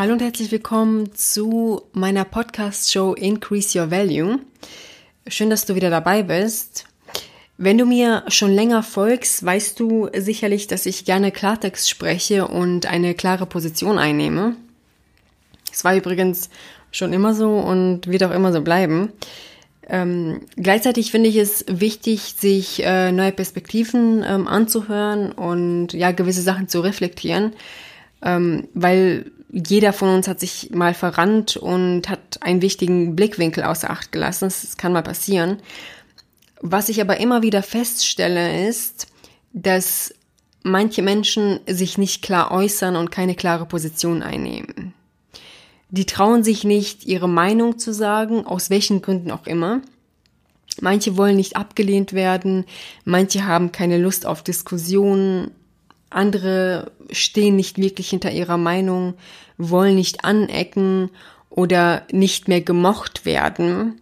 Hallo und herzlich willkommen zu meiner Podcast-Show Increase Your Value. Schön, dass du wieder dabei bist. Wenn du mir schon länger folgst, weißt du sicherlich, dass ich gerne Klartext spreche und eine klare Position einnehme. Es war übrigens schon immer so und wird auch immer so bleiben. Ähm, gleichzeitig finde ich es wichtig, sich äh, neue Perspektiven ähm, anzuhören und ja gewisse Sachen zu reflektieren, ähm, weil jeder von uns hat sich mal verrannt und hat einen wichtigen Blickwinkel außer Acht gelassen. Das kann mal passieren. Was ich aber immer wieder feststelle, ist, dass manche Menschen sich nicht klar äußern und keine klare Position einnehmen. Die trauen sich nicht, ihre Meinung zu sagen, aus welchen Gründen auch immer. Manche wollen nicht abgelehnt werden, manche haben keine Lust auf Diskussionen, andere stehen nicht wirklich hinter ihrer Meinung, wollen nicht anecken oder nicht mehr gemocht werden.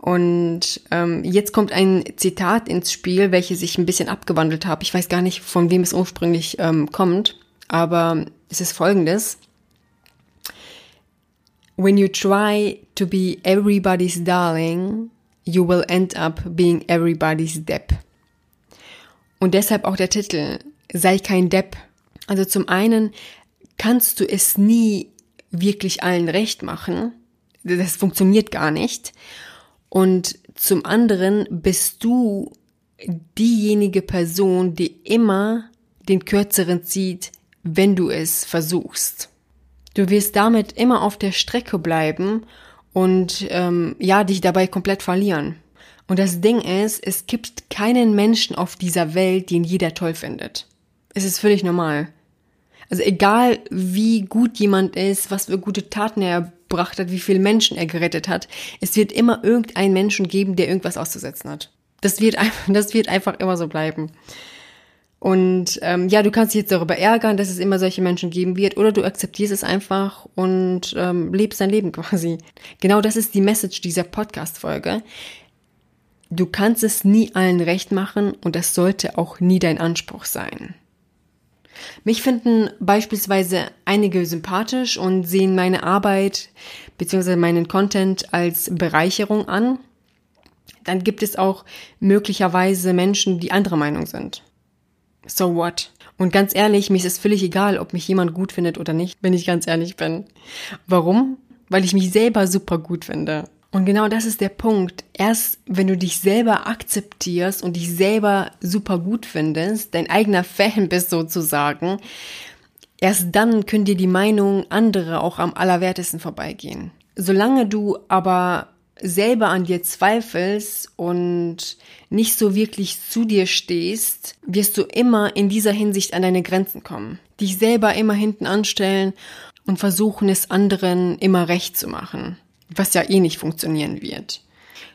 Und ähm, jetzt kommt ein Zitat ins Spiel, welches ich ein bisschen abgewandelt habe. Ich weiß gar nicht, von wem es ursprünglich ähm, kommt, aber es ist folgendes. When you try to be everybody's darling, you will end up being everybody's Depp. Und deshalb auch der Titel, sei kein Depp. Also zum einen kannst du es nie wirklich allen recht machen. Das funktioniert gar nicht. Und zum anderen bist du diejenige Person, die immer den kürzeren zieht, wenn du es versuchst. Du wirst damit immer auf der Strecke bleiben und ähm, ja, dich dabei komplett verlieren. Und das Ding ist, es gibt keinen Menschen auf dieser Welt, den jeder toll findet. Es ist völlig normal. Also egal wie gut jemand ist, was für gute Taten er erbracht hat, wie viele Menschen er gerettet hat, es wird immer irgendeinen Menschen geben, der irgendwas auszusetzen hat. Das wird, das wird einfach immer so bleiben. Und ähm, ja, du kannst dich jetzt darüber ärgern, dass es immer solche Menschen geben wird, oder du akzeptierst es einfach und ähm, lebst dein Leben quasi. Genau das ist die Message dieser Podcast-Folge. Du kannst es nie allen recht machen und das sollte auch nie dein Anspruch sein. Mich finden beispielsweise einige sympathisch und sehen meine Arbeit bzw. meinen Content als Bereicherung an. Dann gibt es auch möglicherweise Menschen, die anderer Meinung sind so what? Und ganz ehrlich, mir ist es völlig egal, ob mich jemand gut findet oder nicht, wenn ich ganz ehrlich bin. Warum? Weil ich mich selber super gut finde. Und genau das ist der Punkt. Erst wenn du dich selber akzeptierst und dich selber super gut findest, dein eigener Fan bist sozusagen, erst dann können dir die Meinungen anderer auch am allerwertesten vorbeigehen. Solange du aber selber an dir zweifelst und nicht so wirklich zu dir stehst, wirst du immer in dieser Hinsicht an deine Grenzen kommen. Dich selber immer hinten anstellen und versuchen es anderen immer recht zu machen, was ja eh nicht funktionieren wird.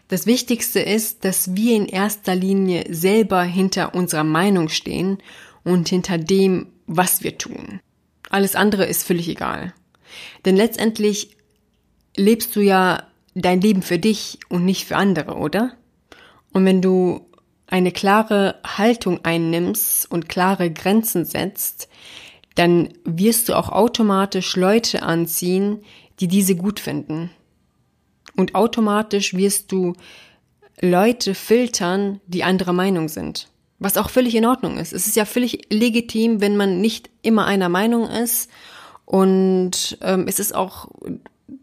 Das Wichtigste ist, dass wir in erster Linie selber hinter unserer Meinung stehen und hinter dem, was wir tun. Alles andere ist völlig egal. Denn letztendlich lebst du ja dein Leben für dich und nicht für andere, oder? Und wenn du eine klare Haltung einnimmst und klare Grenzen setzt, dann wirst du auch automatisch Leute anziehen, die diese gut finden. Und automatisch wirst du Leute filtern, die anderer Meinung sind. Was auch völlig in Ordnung ist. Es ist ja völlig legitim, wenn man nicht immer einer Meinung ist. Und ähm, es ist auch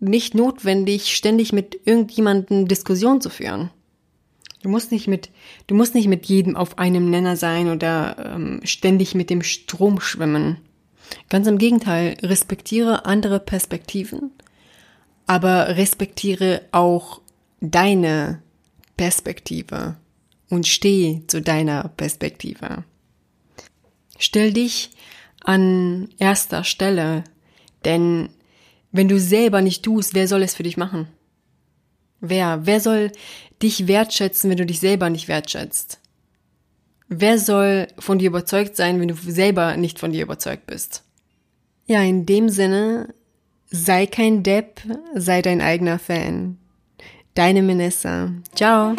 nicht notwendig, ständig mit irgendjemandem Diskussion zu führen. Du musst nicht mit, du musst nicht mit jedem auf einem Nenner sein oder ähm, ständig mit dem Strom schwimmen. Ganz im Gegenteil, respektiere andere Perspektiven, aber respektiere auch deine Perspektive und steh zu deiner Perspektive. Stell dich an erster Stelle, denn wenn du selber nicht tust, wer soll es für dich machen? Wer? Wer soll dich wertschätzen, wenn du dich selber nicht wertschätzt? Wer soll von dir überzeugt sein, wenn du selber nicht von dir überzeugt bist? Ja, in dem Sinne, sei kein Depp, sei dein eigener Fan. Deine Minister. Ciao.